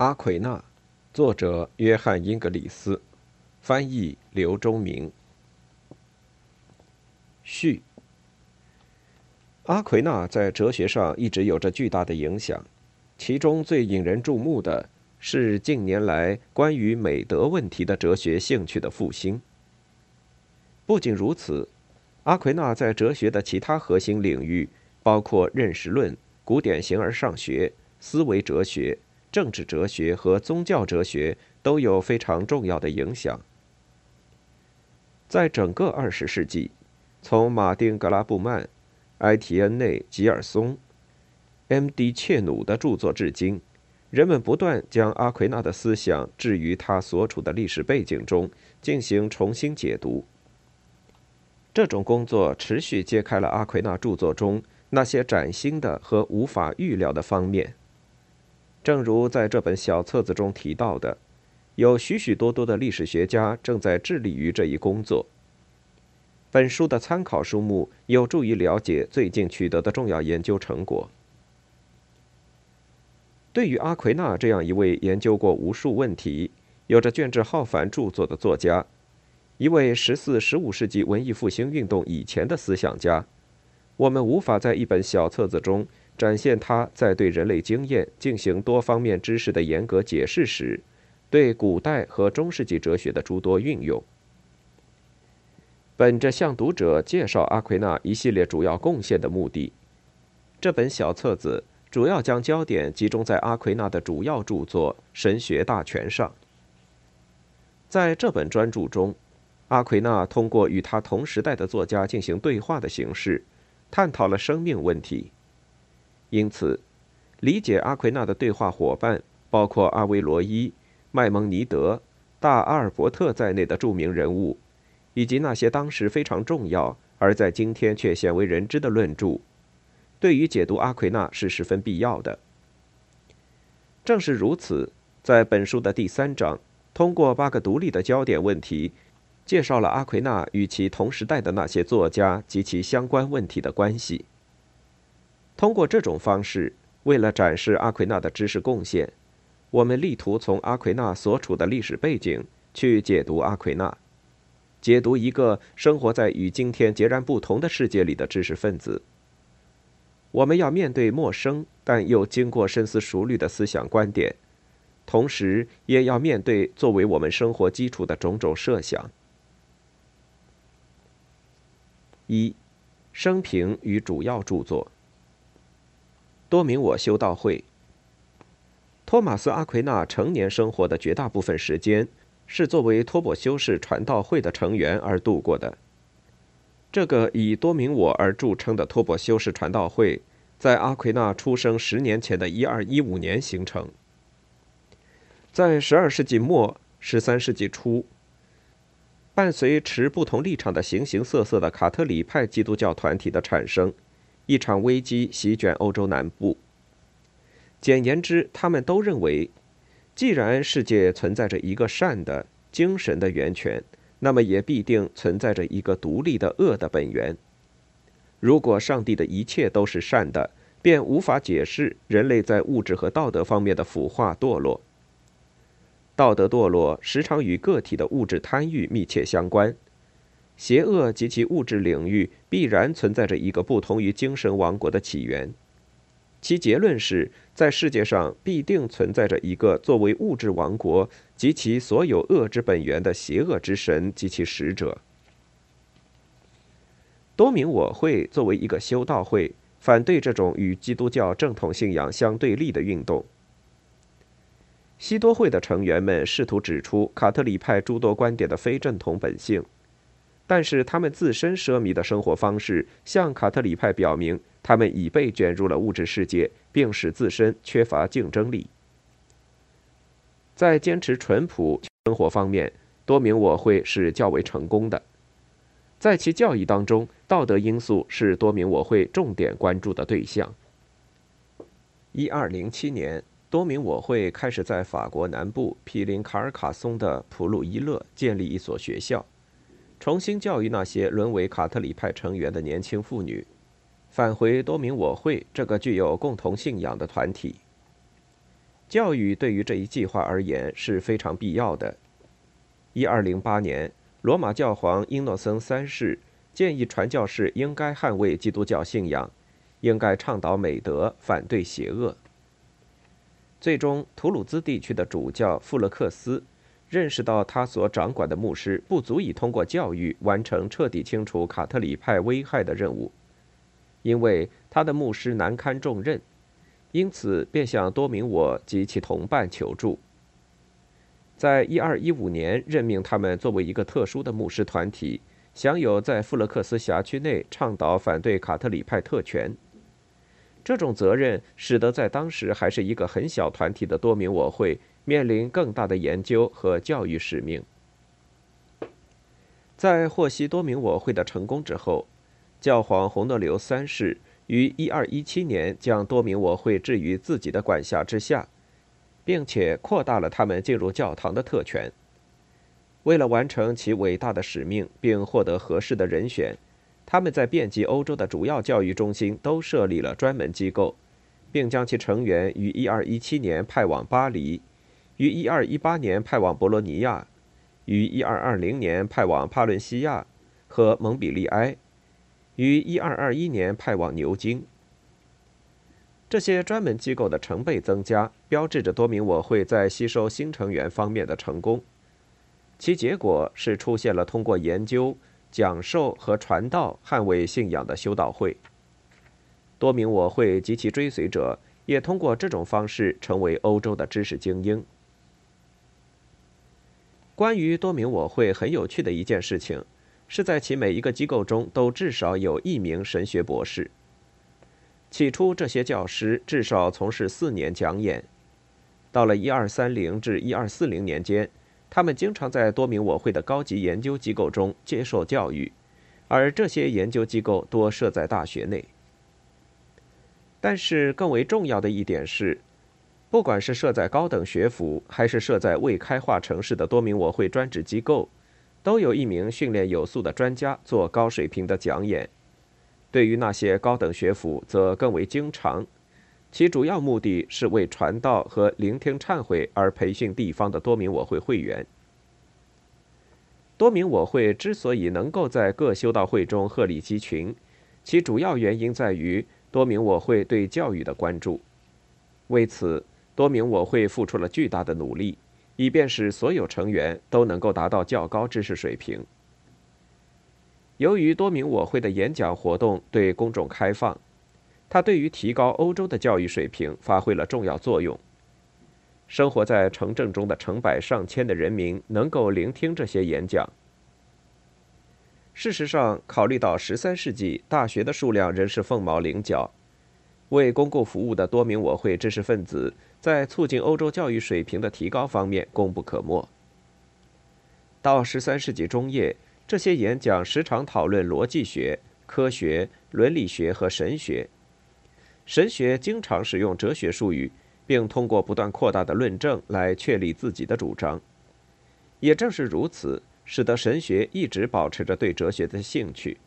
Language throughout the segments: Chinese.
阿奎那，作者约翰·英格里斯，翻译刘忠明。序。阿奎那在哲学上一直有着巨大的影响，其中最引人注目的是近年来关于美德问题的哲学兴趣的复兴。不仅如此，阿奎那在哲学的其他核心领域，包括认识论、古典形而上学、思维哲学。政治哲学和宗教哲学都有非常重要的影响。在整个二十世纪，从马丁·格拉布曼、埃提恩内·吉尔松、M.D. 切努的著作至今，人们不断将阿奎那的思想置于他所处的历史背景中进行重新解读。这种工作持续揭开了阿奎那著作中那些崭新的和无法预料的方面。正如在这本小册子中提到的，有许许多多的历史学家正在致力于这一工作。本书的参考书目有助于了解最近取得的重要研究成果。对于阿奎那这样一位研究过无数问题、有着卷帙浩繁著作的作家，一位十四、十五世纪文艺复兴运动以前的思想家，我们无法在一本小册子中。展现他在对人类经验进行多方面知识的严格解释时，对古代和中世纪哲学的诸多运用。本着向读者介绍阿奎那一系列主要贡献的目的，这本小册子主要将焦点集中在阿奎那的主要著作《神学大全》上。在这本专著中，阿奎那通过与他同时代的作家进行对话的形式，探讨了生命问题。因此，理解阿奎那的对话伙伴，包括阿维罗伊、麦蒙尼德、大阿尔伯特在内的著名人物，以及那些当时非常重要而在今天却鲜为人知的论著，对于解读阿奎那是十分必要的。正是如此，在本书的第三章，通过八个独立的焦点问题，介绍了阿奎那与其同时代的那些作家及其相关问题的关系。通过这种方式，为了展示阿奎那的知识贡献，我们力图从阿奎那所处的历史背景去解读阿奎那，解读一个生活在与今天截然不同的世界里的知识分子。我们要面对陌生但又经过深思熟虑的思想观点，同时也要面对作为我们生活基础的种种设想。一，生平与主要著作。多明我修道会。托马斯·阿奎那成年生活的绝大部分时间是作为托钵修士传道会的成员而度过的。这个以多明我而著称的托钵修士传道会，在阿奎那出生十年前的一二一五年形成。在十二世纪末、十三世纪初，伴随持不同立场的形形色色的卡特里派基督教团体的产生。一场危机席卷欧洲南部。简言之，他们都认为，既然世界存在着一个善的精神的源泉，那么也必定存在着一个独立的恶的本源。如果上帝的一切都是善的，便无法解释人类在物质和道德方面的腐化堕落。道德堕落时常与个体的物质贪欲密切相关。邪恶及其物质领域必然存在着一个不同于精神王国的起源，其结论是在世界上必定存在着一个作为物质王国及其所有恶之本源的邪恶之神及其使者。多明我会作为一个修道会，反对这种与基督教正统信仰相对立的运动。西多会的成员们试图指出卡特里派诸多观点的非正统本性。但是他们自身奢靡的生活方式，向卡特里派表明，他们已被卷入了物质世界，并使自身缺乏竞争力。在坚持淳朴生活方面，多明我会是较为成功的。在其教义当中，道德因素是多明我会重点关注的对象。一二零七年，多明我会开始在法国南部毗邻卡尔卡松的普鲁伊勒建立一所学校。重新教育那些沦为卡特里派成员的年轻妇女，返回多明我会这个具有共同信仰的团体。教育对于这一计划而言是非常必要的。一二零八年，罗马教皇英诺森三世建议传教士应该捍卫基督教信仰，应该倡导美德，反对邪恶。最终，图鲁兹地区的主教富勒克斯认识到，他所掌管的牧师不足以通过教育完成彻底清除卡特里派危害的任务，因为他的牧师难堪重任，因此便向多明我及其同伴求助。在一二一五年，任命他们作为一个特殊的牧师团体，享有在富勒克斯辖区内倡导反对卡特里派特权。这种责任使得在当时还是一个很小团体的多明我会面临更大的研究和教育使命。在获悉多明我会的成功之后，教皇洪诺留三世于一二一七年将多明我会置于自己的管辖之下。并且扩大了他们进入教堂的特权。为了完成其伟大的使命，并获得合适的人选，他们在遍及欧洲的主要教育中心都设立了专门机构，并将其成员于1217年派往巴黎，于1218年派往博罗尼亚，于1220年派往帕伦西亚和蒙彼利埃，于1221年派往牛津。这些专门机构的成倍增加，标志着多明我会在吸收新成员方面的成功。其结果是出现了通过研究、讲授和传道捍卫信仰的修道会。多明我会及其追随者也通过这种方式成为欧洲的知识精英。关于多明我会很有趣的一件事情，是在其每一个机构中都至少有一名神学博士。起初，这些教师至少从事四年讲演。到了一二三零至一二四零年间，他们经常在多名我会的高级研究机构中接受教育，而这些研究机构多设在大学内。但是，更为重要的一点是，不管是设在高等学府，还是设在未开化城市的多名我会专职机构，都有一名训练有素的专家做高水平的讲演。对于那些高等学府，则更为经常，其主要目的是为传道和聆听忏悔而培训地方的多名我会会员。多名我会之所以能够在各修道会中鹤立鸡群，其主要原因在于多名我会对教育的关注。为此，多名我会付出了巨大的努力，以便使所有成员都能够达到较高知识水平。由于多名我会的演讲活动对公众开放，它对于提高欧洲的教育水平发挥了重要作用。生活在城镇中的成百上千的人民能够聆听这些演讲。事实上，考虑到十三世纪大学的数量仍是凤毛麟角，为公共服务的多名我会知识分子在促进欧洲教育水平的提高方面功不可没。到十三世纪中叶。这些演讲时常讨论逻辑学、科学、伦理学和神学。神学经常使用哲学术语，并通过不断扩大的论证来确立自己的主张。也正是如此，使得神学一直保持着对哲学的兴趣。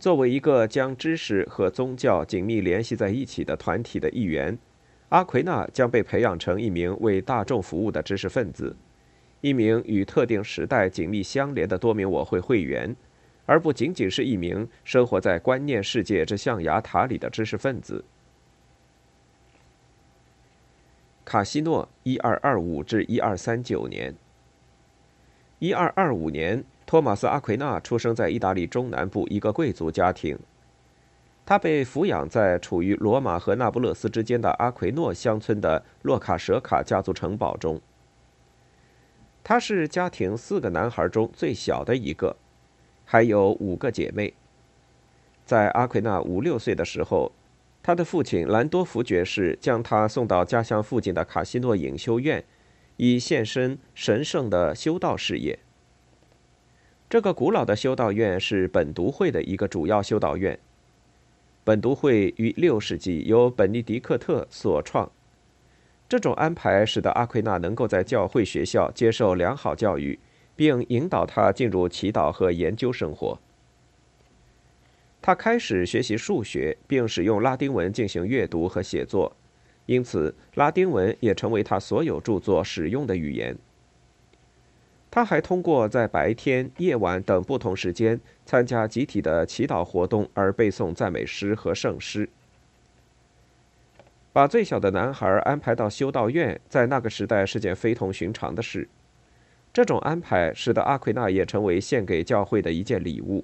作为一个将知识和宗教紧密联系在一起的团体的一员，阿奎那将被培养成一名为大众服务的知识分子。一名与特定时代紧密相连的多名我会会员，而不仅仅是一名生活在观念世界之象牙塔里的知识分子。卡西诺（一二二五至一二三九年）。一二二五年，托马斯·阿奎那出生在意大利中南部一个贵族家庭。他被抚养在处于罗马和那不勒斯之间的阿奎诺乡村的洛卡舍卡家族城堡中。他是家庭四个男孩中最小的一个，还有五个姐妹。在阿奎那五六岁的时候，他的父亲兰多福爵士将他送到家乡附近的卡西诺隐修院，以献身神圣的修道事业。这个古老的修道院是本笃会的一个主要修道院。本笃会于六世纪由本尼迪克特所创。这种安排使得阿奎那能够在教会学校接受良好教育，并引导他进入祈祷和研究生活。他开始学习数学，并使用拉丁文进行阅读和写作，因此拉丁文也成为他所有著作使用的语言。他还通过在白天、夜晚等不同时间参加集体的祈祷活动而背诵赞美诗和圣诗。把最小的男孩安排到修道院，在那个时代是件非同寻常的事。这种安排使得阿奎那也成为献给教会的一件礼物，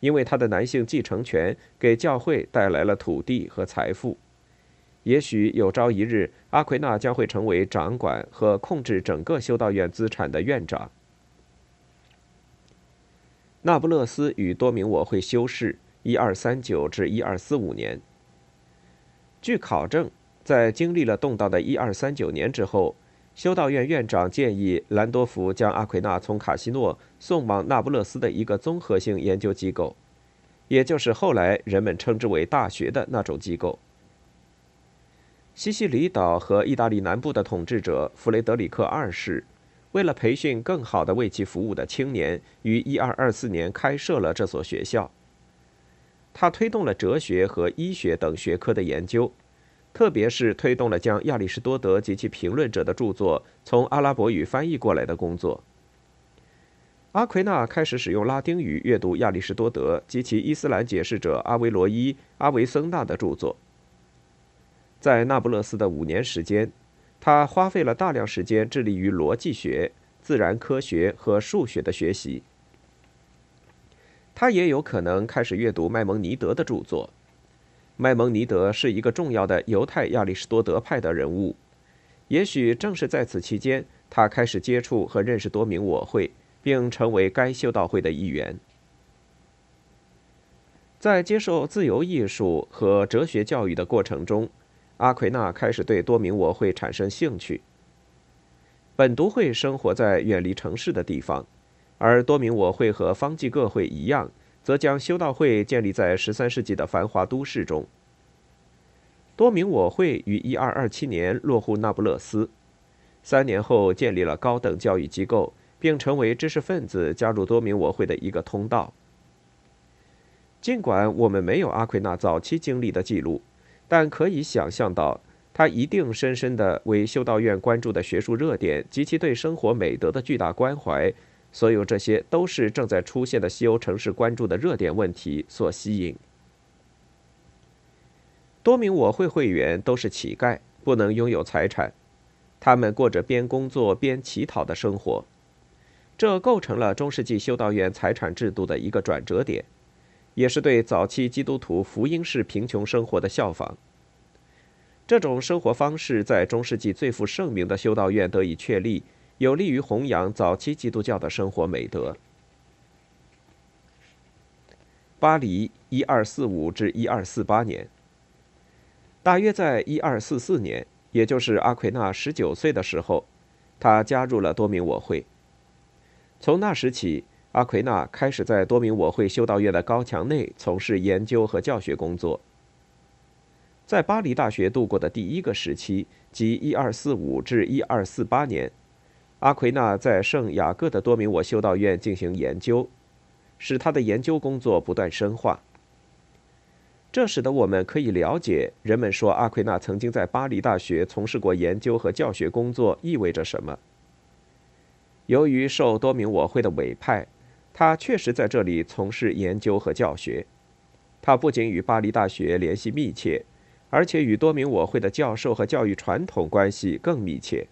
因为他的男性继承权给教会带来了土地和财富。也许有朝一日，阿奎那将会成为掌管和控制整个修道院资产的院长。那不勒斯与多明我会修士，一二三九至一二四五年。据考证。在经历了动荡的1239年之后，修道院院长建议兰多福将阿奎那从卡西诺送往那不勒斯的一个综合性研究机构，也就是后来人们称之为大学的那种机构。西西里岛和意大利南部的统治者弗雷德里克二世，为了培训更好的为其服务的青年，于1224年开设了这所学校。他推动了哲学和医学等学科的研究。特别是推动了将亚里士多德及其评论者的著作从阿拉伯语翻译过来的工作。阿奎那开始使用拉丁语阅读亚里士多德及其伊斯兰解释者阿维罗伊·阿维森纳的著作。在那不勒斯的五年时间，他花费了大量时间致力于逻辑学、自然科学和数学的学习。他也有可能开始阅读麦蒙尼德的著作。麦蒙尼德是一个重要的犹太亚里士多德派的人物，也许正是在此期间，他开始接触和认识多名我会，并成为该修道会的一员。在接受自由艺术和哲学教育的过程中，阿奎那开始对多明我会产生兴趣。本笃会生活在远离城市的地方，而多明我会和方济各会一样。则将修道会建立在十三世纪的繁华都市中。多明我会于一二二七年落户那不勒斯，三年后建立了高等教育机构，并成为知识分子加入多明我会的一个通道。尽管我们没有阿奎那早期经历的记录，但可以想象到，他一定深深地为修道院关注的学术热点及其对生活美德的巨大关怀。所有这些都是正在出现的西欧城市关注的热点问题所吸引。多名我会会员都是乞丐，不能拥有财产，他们过着边工作边乞讨的生活，这构成了中世纪修道院财产制度的一个转折点，也是对早期基督徒福音式贫穷生活的效仿。这种生活方式在中世纪最负盛名的修道院得以确立。有利于弘扬早期基督教的生活美德。巴黎，一二四五至一二四八年。大约在一二四四年，也就是阿奎那十九岁的时候，他加入了多明我会。从那时起，阿奎那开始在多明我会修道院的高墙内从事研究和教学工作。在巴黎大学度过的第一个时期，即一二四五至一二四八年。阿奎那在圣雅各的多明我修道院进行研究，使他的研究工作不断深化。这使得我们可以了解人们说阿奎那曾经在巴黎大学从事过研究和教学工作意味着什么。由于受多明我会的委派，他确实在这里从事研究和教学。他不仅与巴黎大学联系密切，而且与多明我会的教授和教育传统关系更密切。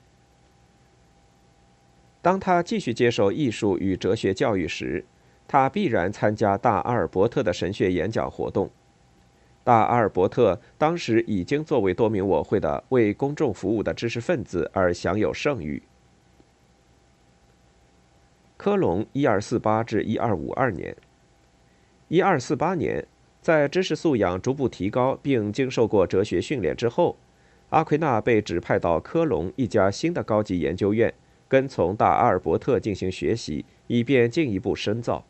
当他继续接受艺术与哲学教育时，他必然参加大阿尔伯特的神学演讲活动。大阿尔伯特当时已经作为多名我会的为公众服务的知识分子而享有盛誉。科隆（一二四八至一二五二年），一二四八年，在知识素养逐步提高并经受过哲学训练之后，阿奎那被指派到科隆一家新的高级研究院。跟从大阿尔伯特进行学习，以便进一步深造。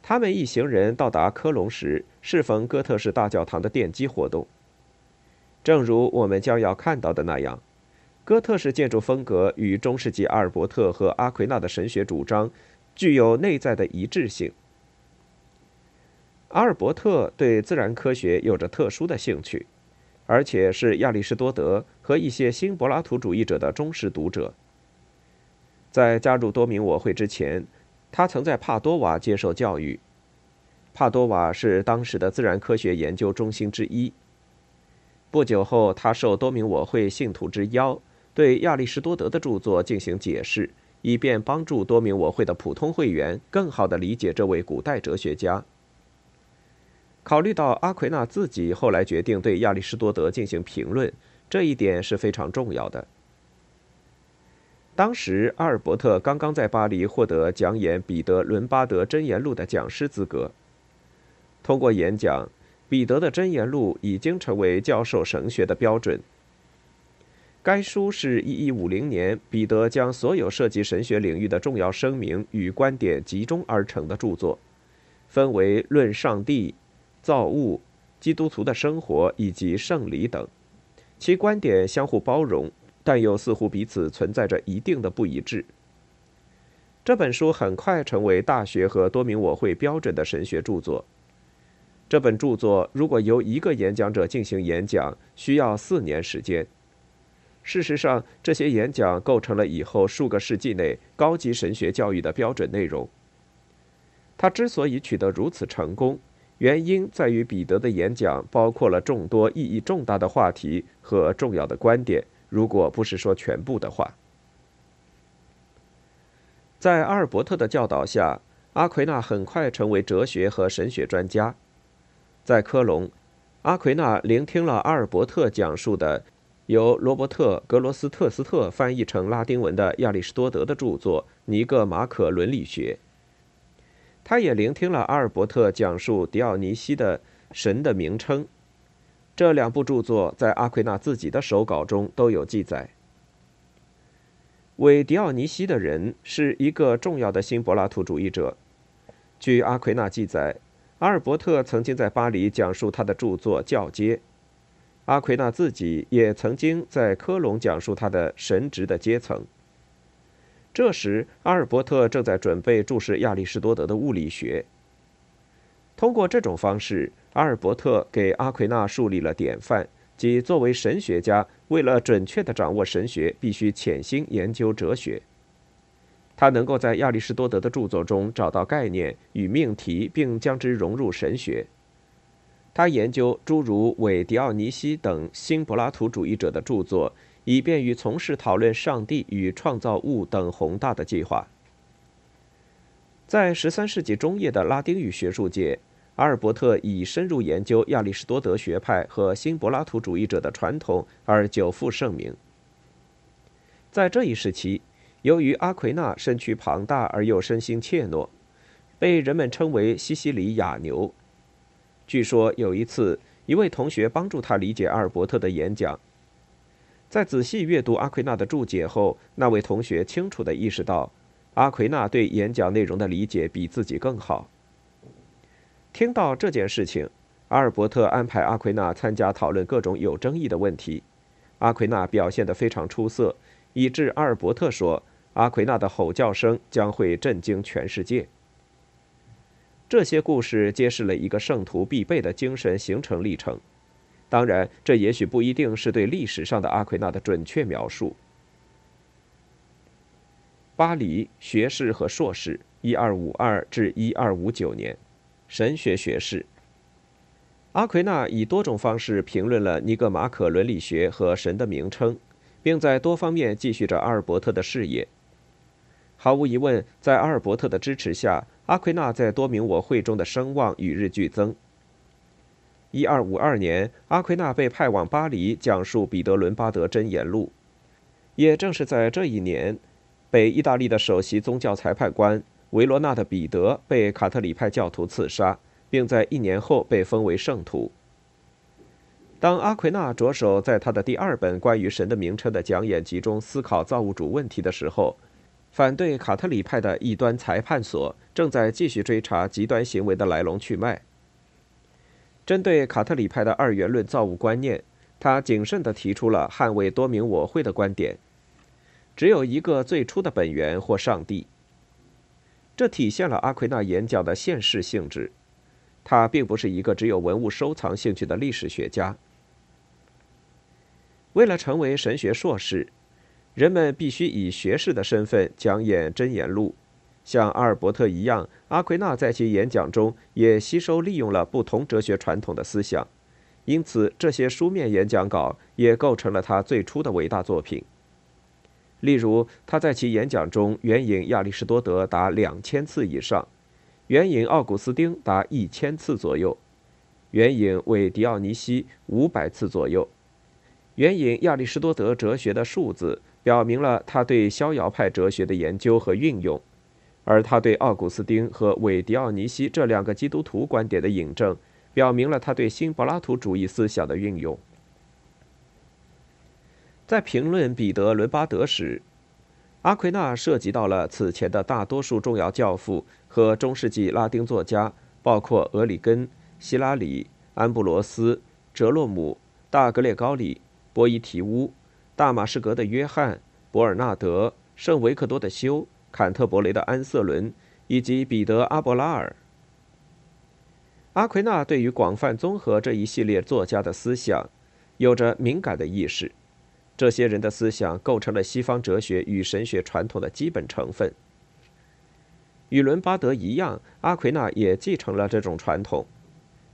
他们一行人到达科隆时，适逢哥特式大教堂的奠基活动。正如我们将要看到的那样，哥特式建筑风格与中世纪阿尔伯特和阿奎那的神学主张具有内在的一致性。阿尔伯特对自然科学有着特殊的兴趣。而且是亚里士多德和一些新柏拉图主义者的忠实读者。在加入多明我会之前，他曾在帕多瓦接受教育。帕多瓦是当时的自然科学研究中心之一。不久后，他受多明我会信徒之邀，对亚里士多德的著作进行解释，以便帮助多名我会的普通会员更好地理解这位古代哲学家。考虑到阿奎那自己后来决定对亚里士多德进行评论，这一点是非常重要的。当时，阿尔伯特刚刚在巴黎获得讲演彼得·伦巴德箴言录的讲师资格。通过演讲，彼得的箴言录已经成为教授神学的标准。该书是一一五零年彼得将所有涉及神学领域的重要声明与观点集中而成的著作，分为论上帝、造物、基督徒的生活以及圣礼等，其观点相互包容，但又似乎彼此存在着一定的不一致。这本书很快成为大学和多明我会标准的神学著作。这本著作如果由一个演讲者进行演讲，需要四年时间。事实上，这些演讲构成了以后数个世纪内高级神学教育的标准内容。他之所以取得如此成功，原因在于彼得的演讲包括了众多意义重大的话题和重要的观点，如果不是说全部的话。在阿尔伯特的教导下，阿奎那很快成为哲学和神学专家。在科隆，阿奎那聆听了阿尔伯特讲述的由罗伯特·格罗斯特斯特翻译成拉丁文的亚里士多德的著作《尼格马可伦理学》。他也聆听了阿尔伯特讲述狄奥尼西的《神的名称》。这两部著作在阿奎那自己的手稿中都有记载。为狄奥尼西的人是一个重要的新柏拉图主义者。据阿奎那记载。阿尔伯特曾经在巴黎讲述他的著作《教阶》，阿奎那自己也曾经在科隆讲述他的《神职的阶层》。这时，阿尔伯特正在准备注释亚里士多德的物理学。通过这种方式，阿尔伯特给阿奎那树立了典范，即作为神学家，为了准确地掌握神学，必须潜心研究哲学。他能够在亚里士多德的著作中找到概念与命题，并将之融入神学。他研究诸如韦迪奥尼西等新柏拉图主义者的著作，以便于从事讨论上帝与创造物等宏大的计划。在十三世纪中叶的拉丁语学术界，阿尔伯特以深入研究亚里士多德学派和新柏拉图主义者的传统而久负盛名。在这一时期。由于阿奎那身躯庞大而又身心怯懦，被人们称为西西里哑牛。据说有一次，一位同学帮助他理解阿尔伯特的演讲。在仔细阅读阿奎那的注解后，那位同学清楚地意识到，阿奎那对演讲内容的理解比自己更好。听到这件事情，阿尔伯特安排阿奎那参加讨论各种有争议的问题。阿奎那表现得非常出色，以致阿尔伯特说。阿奎那的吼叫声将会震惊全世界。这些故事揭示了一个圣徒必备的精神形成历程。当然，这也许不一定是对历史上的阿奎那的准确描述。巴黎学士和硕士，一二五二至一二五九年，神学学士。阿奎那以多种方式评论了尼格马可伦理学和神的名称，并在多方面继续着阿尔伯特的事业。毫无疑问，在阿尔伯特的支持下，阿奎那在多明我会中的声望与日俱增。一二五二年，阿奎那被派往巴黎讲述彼得伦巴德箴言录。也正是在这一年，北意大利的首席宗教裁判官维罗纳的彼得被卡特里派教徒刺杀，并在一年后被封为圣徒。当阿奎那着手在他的第二本关于神的名称的讲演集中思考造物主问题的时候，反对卡特里派的异端裁判所正在继续追查极端行为的来龙去脉。针对卡特里派的二元论造物观念，他谨慎地提出了捍卫多明我会的观点：只有一个最初的本源或上帝。这体现了阿奎那演讲的现实性质。他并不是一个只有文物收藏兴趣的历史学家。为了成为神学硕士，人们必须以学士的身份讲演真言录。像阿尔伯特一样，阿奎那在其演讲中也吸收利用了不同哲学传统的思想，因此这些书面演讲稿也构成了他最初的伟大作品。例如，他在其演讲中援引亚里士多德达两千次以上，援引奥古斯丁达一千次左右，援引韦迪奥尼西五百次左右。援引亚里士多德哲学的数字，表明了他对逍遥派哲学的研究和运用。而他对奥古斯丁和韦迪奥尼西这两个基督徒观点的引证，表明了他对新柏拉图主义思想的运用。在评论彼得·伦巴德时，阿奎那涉及到了此前的大多数重要教父和中世纪拉丁作家，包括俄里根、希拉里、安布罗斯、哲洛姆、大格列高里、波伊提乌、大马士革的约翰、伯尔纳德、圣维克多的修。坎特伯雷的安瑟伦以及彼得·阿伯拉尔、阿奎那对于广泛综合这一系列作家的思想，有着敏感的意识。这些人的思想构成了西方哲学与神学传统的基本成分。与伦巴德一样，阿奎那也继承了这种传统。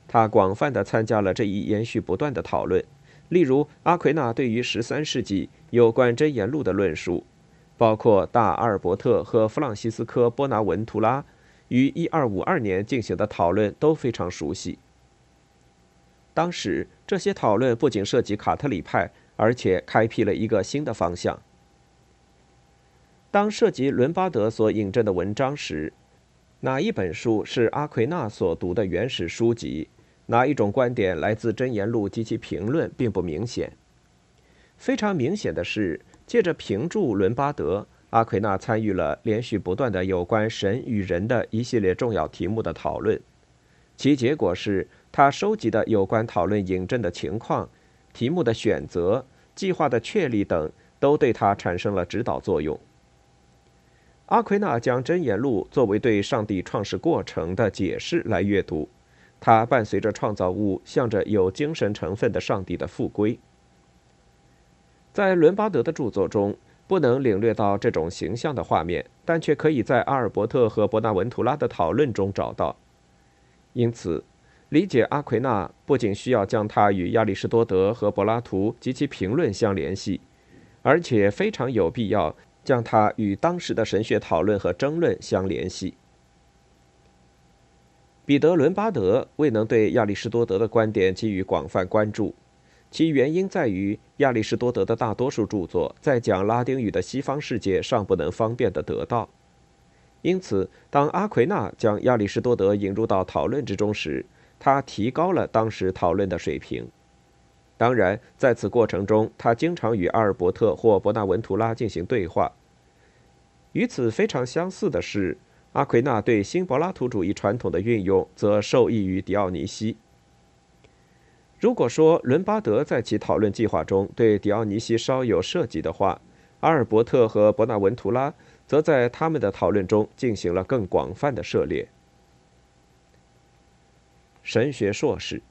他广泛的参加了这一延续不断的讨论。例如，阿奎那对于十三世纪有关真言录的论述。包括大阿尔伯特和弗朗西斯科·波拿文图拉于1252年进行的讨论都非常熟悉。当时，这些讨论不仅涉及卡特里派，而且开辟了一个新的方向。当涉及伦巴德所引证的文章时，哪一本书是阿奎那所读的原始书籍？哪一种观点来自《真言录》及其评论，并不明显。非常明显的是。借着评注伦巴德，阿奎那参与了连续不断的有关神与人的一系列重要题目的讨论，其结果是他收集的有关讨论引证的情况、题目的选择、计划的确立等，都对他产生了指导作用。阿奎那将《真言录》作为对上帝创世过程的解释来阅读，它伴随着创造物向着有精神成分的上帝的复归。在伦巴德的著作中，不能领略到这种形象的画面，但却可以在阿尔伯特和伯纳文图拉的讨论中找到。因此，理解阿奎那不仅需要将他与亚里士多德和柏拉图及其评论相联系，而且非常有必要将他与当时的神学讨论和争论相联系。彼得·伦巴德未能对亚里士多德的观点给予广泛关注。其原因在于，亚里士多德的大多数著作在讲拉丁语的西方世界尚不能方便地得到，因此，当阿奎那将亚里士多德引入到讨论之中时，他提高了当时讨论的水平。当然，在此过程中，他经常与阿尔伯特或伯纳文图拉进行对话。与此非常相似的是，阿奎那对新柏拉图主义传统的运用则受益于迪奥尼西。如果说伦巴德在其讨论计划中对迪奥尼西稍有涉及的话，阿尔伯特和伯纳文图拉则在他们的讨论中进行了更广泛的涉猎。神学硕士，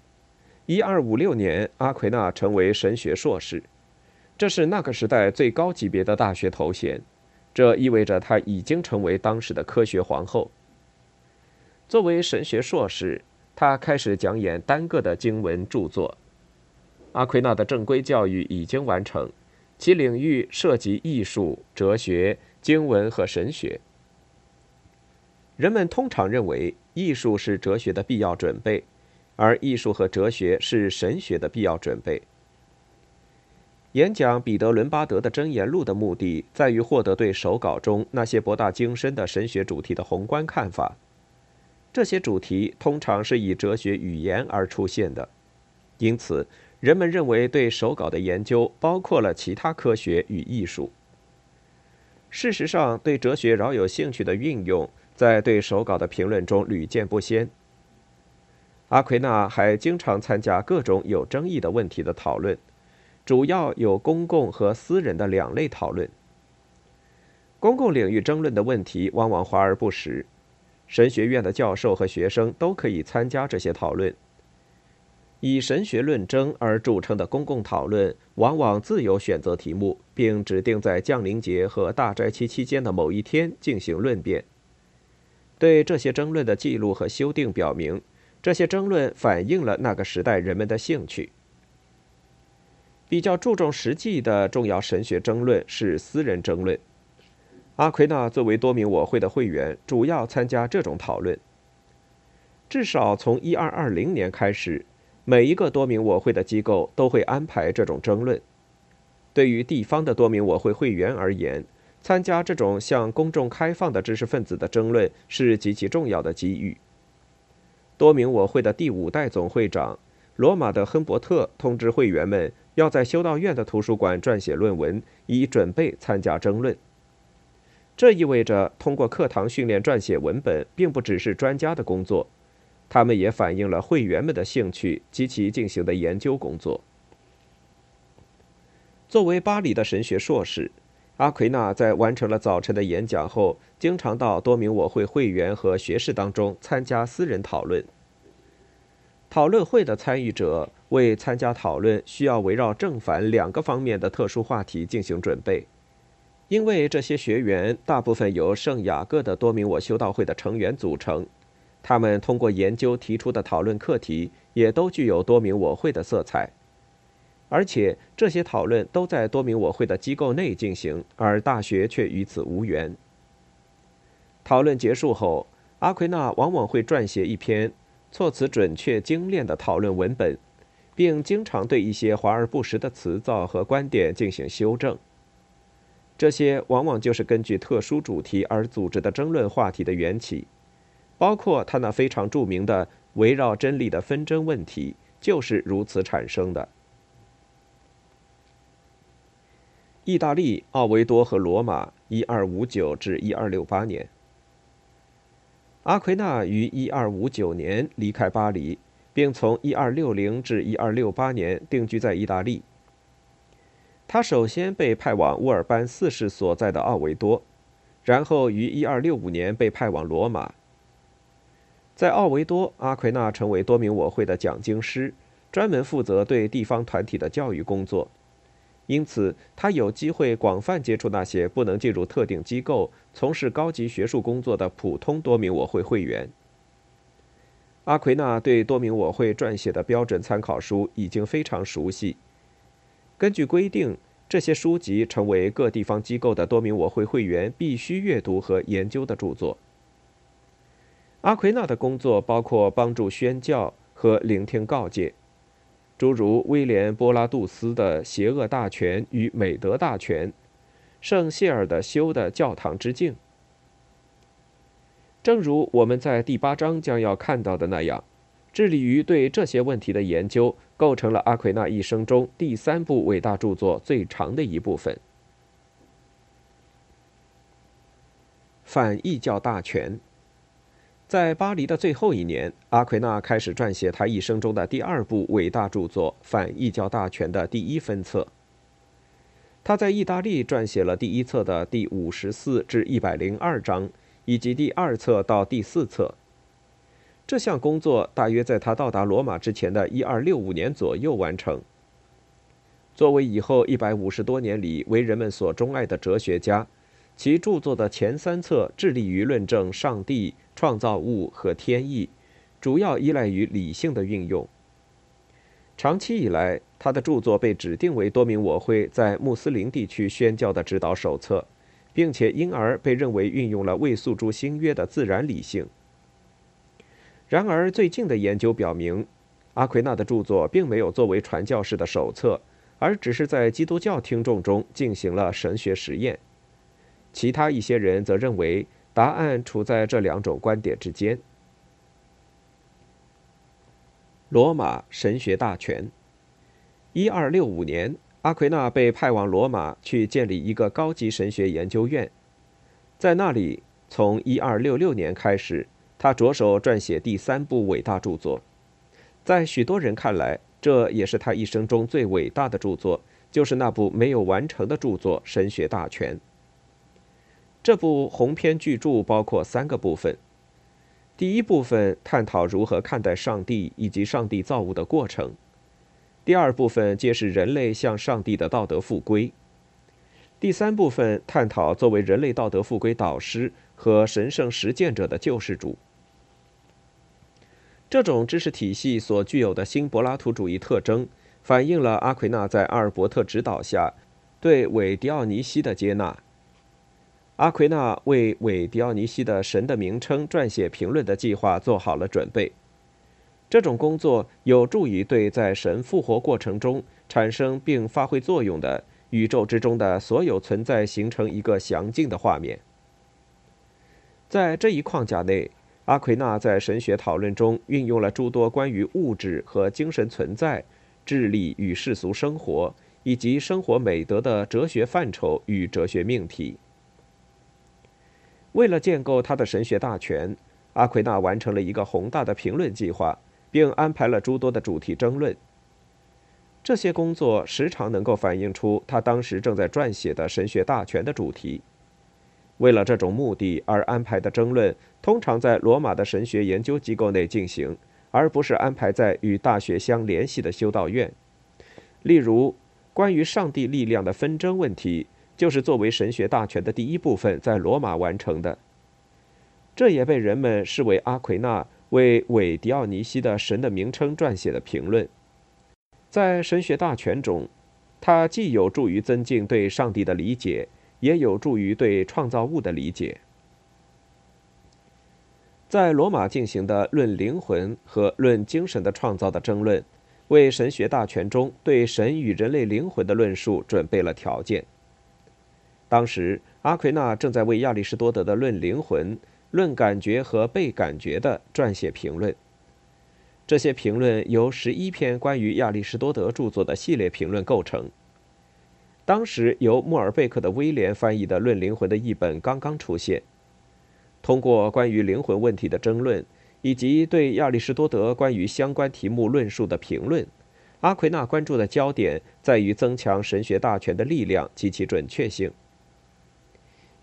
一二五六年，阿奎那成为神学硕士，这是那个时代最高级别的大学头衔，这意味着他已经成为当时的科学皇后。作为神学硕士。他开始讲演单个的经文著作。阿奎那的正规教育已经完成，其领域涉及艺术、哲学、经文和神学。人们通常认为艺术是哲学的必要准备，而艺术和哲学是神学的必要准备。演讲彼得·伦巴德的《真言录》的目的在于获得对手稿中那些博大精深的神学主题的宏观看法。这些主题通常是以哲学语言而出现的，因此人们认为对手稿的研究包括了其他科学与艺术。事实上，对哲学饶有兴趣的运用在对手稿的评论中屡见不鲜。阿奎那还经常参加各种有争议的问题的讨论，主要有公共和私人的两类讨论。公共领域争论的问题往往华而不实。神学院的教授和学生都可以参加这些讨论。以神学论争而著称的公共讨论，往往自由选择题目，并指定在降临节和大斋期期间的某一天进行论辩。对这些争论的记录和修订表明，这些争论反映了那个时代人们的兴趣。比较注重实际的重要神学争论是私人争论。阿奎那作为多明我会的会员，主要参加这种讨论。至少从一二二零年开始，每一个多明我会的机构都会安排这种争论。对于地方的多明我会会员而言，参加这种向公众开放的知识分子的争论是极其重要的机遇。多明我会的第五代总会长罗马的亨伯特通知会员们，要在修道院的图书馆撰写论文，以准备参加争论。这意味着，通过课堂训练撰写文本，并不只是专家的工作。他们也反映了会员们的兴趣及其进行的研究工作。作为巴黎的神学硕士，阿奎那在完成了早晨的演讲后，经常到多名我会会员和学士当中参加私人讨论。讨论会的参与者为参加讨论需要围绕正反两个方面的特殊话题进行准备，因为这些学员大部分由圣雅各的多名我修道会的成员组成。他们通过研究提出的讨论课题，也都具有多名我会的色彩，而且这些讨论都在多名我会的机构内进行，而大学却与此无缘。讨论结束后，阿奎那往往会撰写一篇措辞准确、精炼的讨论文本，并经常对一些华而不实的词藻和观点进行修正。这些往往就是根据特殊主题而组织的争论话题的缘起。包括他那非常著名的围绕真理的纷争问题，就是如此产生的。意大利、奥维多和罗马，一二五九至一二六八年。阿奎那于一二五九年离开巴黎，并从一二六零至一二六八年定居在意大利。他首先被派往乌尔班四世所在的奥维多，然后于一二六五年被派往罗马。在奥维多，阿奎那成为多名我会的讲经师，专门负责对地方团体的教育工作。因此，他有机会广泛接触那些不能进入特定机构从事高级学术工作的普通多名我会会员。阿奎那对多名我会撰写的标准参考书已经非常熟悉。根据规定，这些书籍成为各地方机构的多名我会会员必须阅读和研究的著作。阿奎那的工作包括帮助宣教和聆听告诫，诸如威廉·波拉杜斯的《邪恶大全与美德大全》，圣谢尔的《修的教堂之境》。正如我们在第八章将要看到的那样，致力于对这些问题的研究，构成了阿奎那一生中第三部伟大著作最长的一部分，《反异教大全》。在巴黎的最后一年，阿奎那开始撰写他一生中的第二部伟大著作《反异教大全》的第一分册。他在意大利撰写了第一册的第五十四至一百零二章，以及第二册到第四册。这项工作大约在他到达罗马之前的一二六五年左右完成。作为以后一百五十多年里为人们所钟爱的哲学家。其著作的前三册致力于论证上帝、创造物和天意，主要依赖于理性的运用。长期以来，他的著作被指定为多名我会在穆斯林地区宣教的指导手册，并且因而被认为运用了未诉诸新约的自然理性。然而，最近的研究表明，阿奎那的著作并没有作为传教士的手册，而只是在基督教听众中进行了神学实验。其他一些人则认为，答案处在这两种观点之间。罗马神学大全。一二六五年，阿奎那被派往罗马去建立一个高级神学研究院，在那里，从一二六六年开始，他着手撰写第三部伟大著作。在许多人看来，这也是他一生中最伟大的著作，就是那部没有完成的著作《神学大全》。这部鸿篇巨著包括三个部分：第一部分探讨如何看待上帝以及上帝造物的过程；第二部分揭示人类向上帝的道德复归；第三部分探讨作为人类道德复归导师和神圣实践者的救世主。这种知识体系所具有的新柏拉图主义特征，反映了阿奎那在阿尔伯特指导下对韦迪奥尼西的接纳。阿奎那为韦迪奥尼西的神的名称撰写评论的计划做好了准备。这种工作有助于对在神复活过程中产生并发挥作用的宇宙之中的所有存在形成一个详尽的画面。在这一框架内，阿奎那在神学讨论中运用了诸多关于物质和精神存在、智力与世俗生活以及生活美德的哲学范畴与哲学命题。为了建构他的神学大全，阿奎那完成了一个宏大的评论计划，并安排了诸多的主题争论。这些工作时常能够反映出他当时正在撰写的神学大全的主题。为了这种目的而安排的争论，通常在罗马的神学研究机构内进行，而不是安排在与大学相联系的修道院。例如，关于上帝力量的纷争问题。就是作为神学大全的第一部分，在罗马完成的。这也被人们视为阿奎那为韦迪奥尼西的神的名称撰写的评论。在神学大全中，它既有助于增进对上帝的理解，也有助于对创造物的理解。在罗马进行的论灵魂和论精神的创造的争论，为神学大全中对神与人类灵魂的论述准备了条件。当时，阿奎那正在为亚里士多德的《论灵魂》《论感觉和被感觉》的撰写评论。这些评论由十一篇关于亚里士多德著作的系列评论构成。当时由莫尔贝克的威廉翻译的《论灵魂》的译本刚刚出现。通过关于灵魂问题的争论，以及对亚里士多德关于相关题目论述的评论，阿奎那关注的焦点在于增强神学大全的力量及其准确性。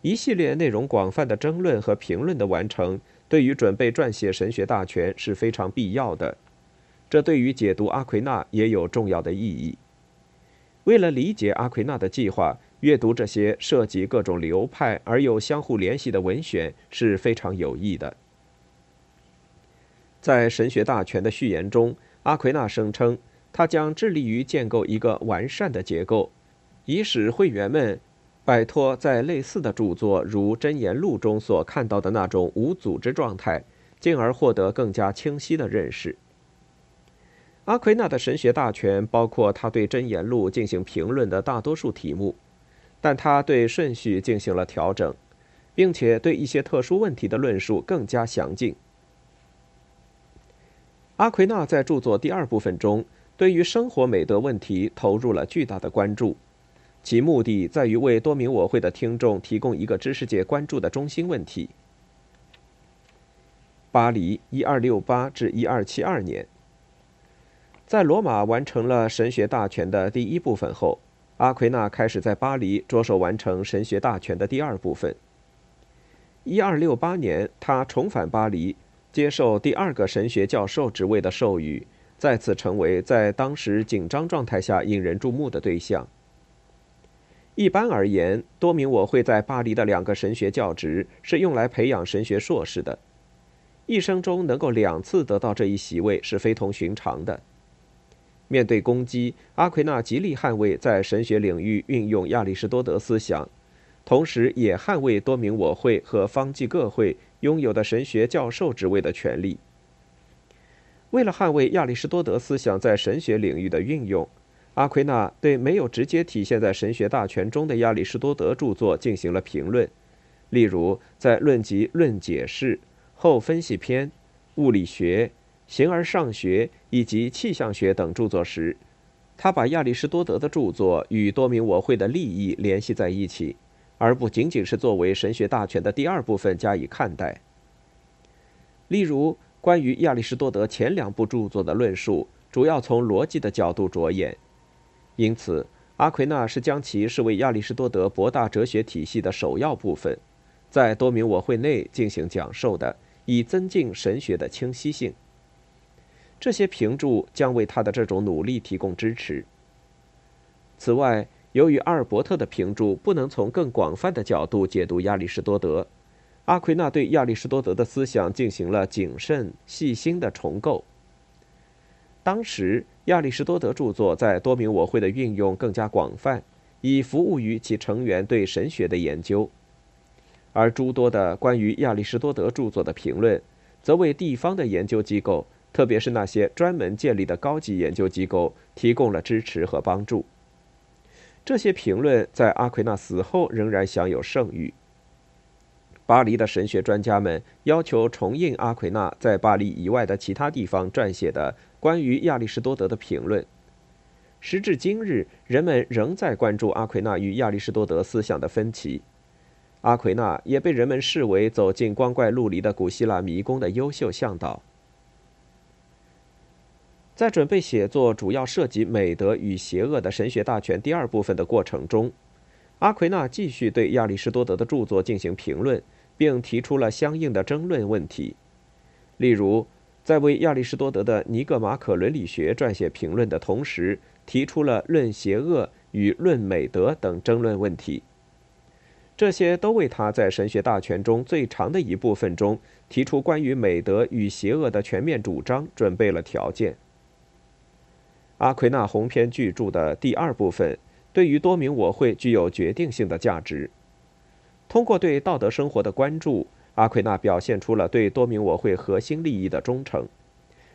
一系列内容广泛的争论和评论的完成，对于准备撰写神学大全是非常必要的。这对于解读阿奎那也有重要的意义。为了理解阿奎那的计划，阅读这些涉及各种流派而又相互联系的文选是非常有益的。在神学大全的序言中，阿奎那声称，他将致力于建构一个完善的结构，以使会员们。摆脱在类似的著作如《真言录》中所看到的那种无组织状态，进而获得更加清晰的认识。阿奎那的神学大全包括他对《真言录》进行评论的大多数题目，但他对顺序进行了调整，并且对一些特殊问题的论述更加详尽。阿奎那在著作第二部分中，对于生活美德问题投入了巨大的关注。其目的在于为多明我会的听众提供一个知识界关注的中心问题。巴黎，一二六八至一二七二年，在罗马完成了神学大全的第一部分后，阿奎那开始在巴黎着手完成神学大全的第二部分。一二六八年，他重返巴黎，接受第二个神学教授职位的授予，再次成为在当时紧张状态下引人注目的对象。一般而言，多明我会在巴黎的两个神学教职是用来培养神学硕士的。一生中能够两次得到这一席位是非同寻常的。面对攻击，阿奎那极力捍卫在神学领域运用亚里士多德思想，同时也捍卫多明我会和方济各会拥有的神学教授职位的权利。为了捍卫亚里士多德思想在神学领域的运用。阿奎那对没有直接体现在神学大全中的亚里士多德著作进行了评论，例如在《论及》《论解释》《后分析篇》《物理学》《形而上学》以及《气象学》等著作时，他把亚里士多德的著作与多明我会的利益联系在一起，而不仅仅是作为神学大全的第二部分加以看待。例如，关于亚里士多德前两部著作的论述，主要从逻辑的角度着眼。因此，阿奎那是将其视为亚里士多德博大哲学体系的首要部分，在多明我会内进行讲授的，以增进神学的清晰性。这些评注将为他的这种努力提供支持。此外，由于阿尔伯特的评注不能从更广泛的角度解读亚里士多德，阿奎那对亚里士多德的思想进行了谨慎细心的重构。当时，亚里士多德著作在多明我会的运用更加广泛，以服务于其成员对神学的研究，而诸多的关于亚里士多德著作的评论，则为地方的研究机构。特别是那些专门建立的高级研究机构提供了支持和帮助。这些评论在阿奎那死后仍然享有盛誉。巴黎的神学专家们要求重印阿奎那在巴黎以外的其他地方撰写的关于亚里士多德的评论。时至今日，人们仍在关注阿奎那与亚里士多德思想的分歧。阿奎那也被人们视为走进光怪陆离的古希腊迷宫的优秀向导。在准备写作主要涉及美德与邪恶的神学大全第二部分的过程中，阿奎那继续对亚里士多德的著作进行评论，并提出了相应的争论问题。例如，在为亚里士多德的《尼格马可伦理学》撰写评论的同时，提出了论邪恶与论美德等争论问题。这些都为他在神学大全中最长的一部分中提出关于美德与邪恶的全面主张准备了条件。阿奎那鸿篇巨著的第二部分，对于多明我会具有决定性的价值。通过对道德生活的关注，阿奎那表现出了对多明我会核心利益的忠诚，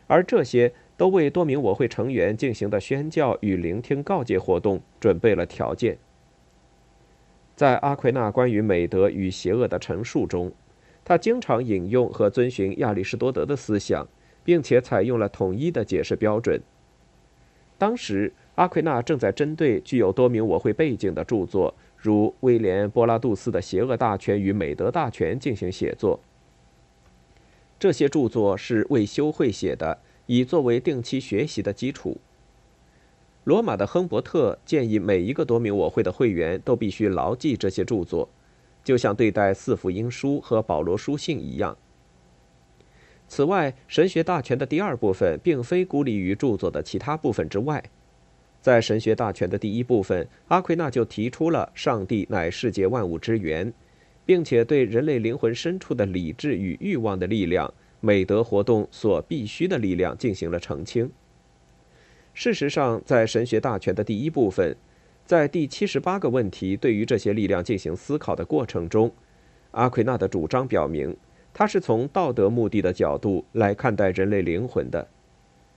而这些都为多明我会成员进行的宣教与聆听告诫活动准备了条件。在阿奎那关于美德与邪恶的陈述中，他经常引用和遵循亚里士多德的思想，并且采用了统一的解释标准。当时，阿奎那正在针对具有多名我会背景的著作，如威廉·波拉杜斯的《邪恶大全与美德大全》进行写作。这些著作是为修会写的，以作为定期学习的基础。罗马的亨伯特建议每一个多名我会的会员都必须牢记这些著作，就像对待四福音书和保罗书信一样。此外，神学大全的第二部分并非孤立于著作的其他部分之外。在神学大全的第一部分，阿奎那就提出了上帝乃世界万物之源，并且对人类灵魂深处的理智与欲望的力量、美德活动所必须的力量进行了澄清。事实上，在神学大全的第一部分，在第七十八个问题对于这些力量进行思考的过程中，阿奎那的主张表明。他是从道德目的的角度来看待人类灵魂的。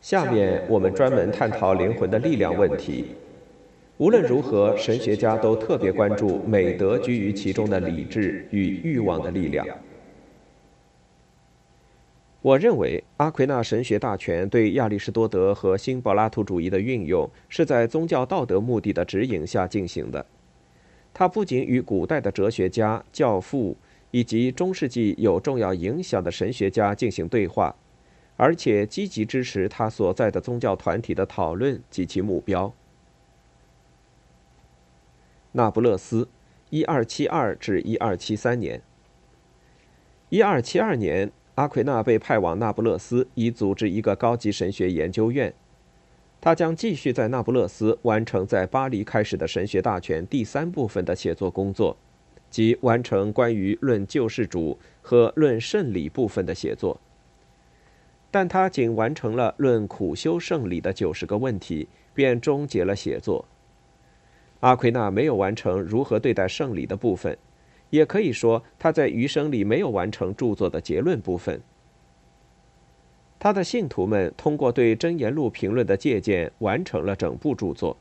下面我们专门探讨灵魂的力量问题。无论如何，神学家都特别关注美德居于其中的理智与欲望的力量。我认为，阿奎那神学大全对亚里士多德和新柏拉图主义的运用是在宗教道德目的的指引下进行的。它不仅与古代的哲学家、教父。以及中世纪有重要影响的神学家进行对话，而且积极支持他所在的宗教团体的讨论及其目标。那不勒斯，一二七二至一二七三年。一二七二年，阿奎那被派往那不勒斯，以组织一个高级神学研究院。他将继续在那不勒斯完成在巴黎开始的神学大全第三部分的写作工作。即完成关于论救世主和论圣礼部分的写作，但他仅完成了论苦修圣礼的九十个问题，便终结了写作。阿奎那没有完成如何对待圣礼的部分，也可以说他在余生里没有完成著作的结论部分。他的信徒们通过对《真言录》评论的借鉴，完成了整部著作。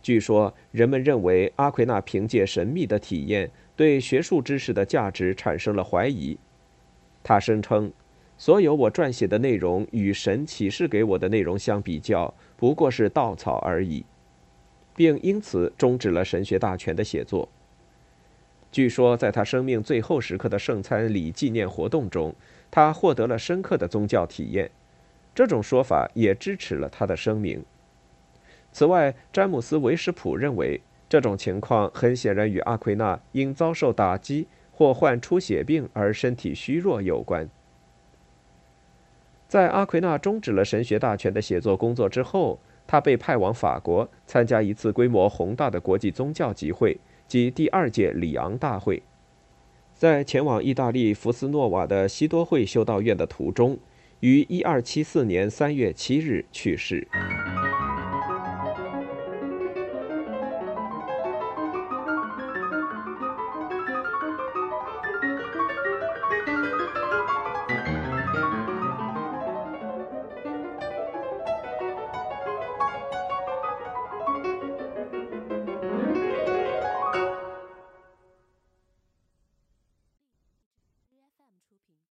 据说，人们认为阿奎那凭借神秘的体验对学术知识的价值产生了怀疑。他声称，所有我撰写的内容与神启示给我的内容相比较，不过是稻草而已，并因此终止了神学大全的写作。据说，在他生命最后时刻的圣餐礼纪念活动中，他获得了深刻的宗教体验。这种说法也支持了他的声明。此外，詹姆斯·维什普认为，这种情况很显然与阿奎那因遭受打击或患出血病而身体虚弱有关。在阿奎那终止了神学大全的写作工作之后，他被派往法国参加一次规模宏大的国际宗教集会，即第二届里昂大会。在前往意大利福斯诺瓦的西多会修道院的途中，于1274年3月7日去世。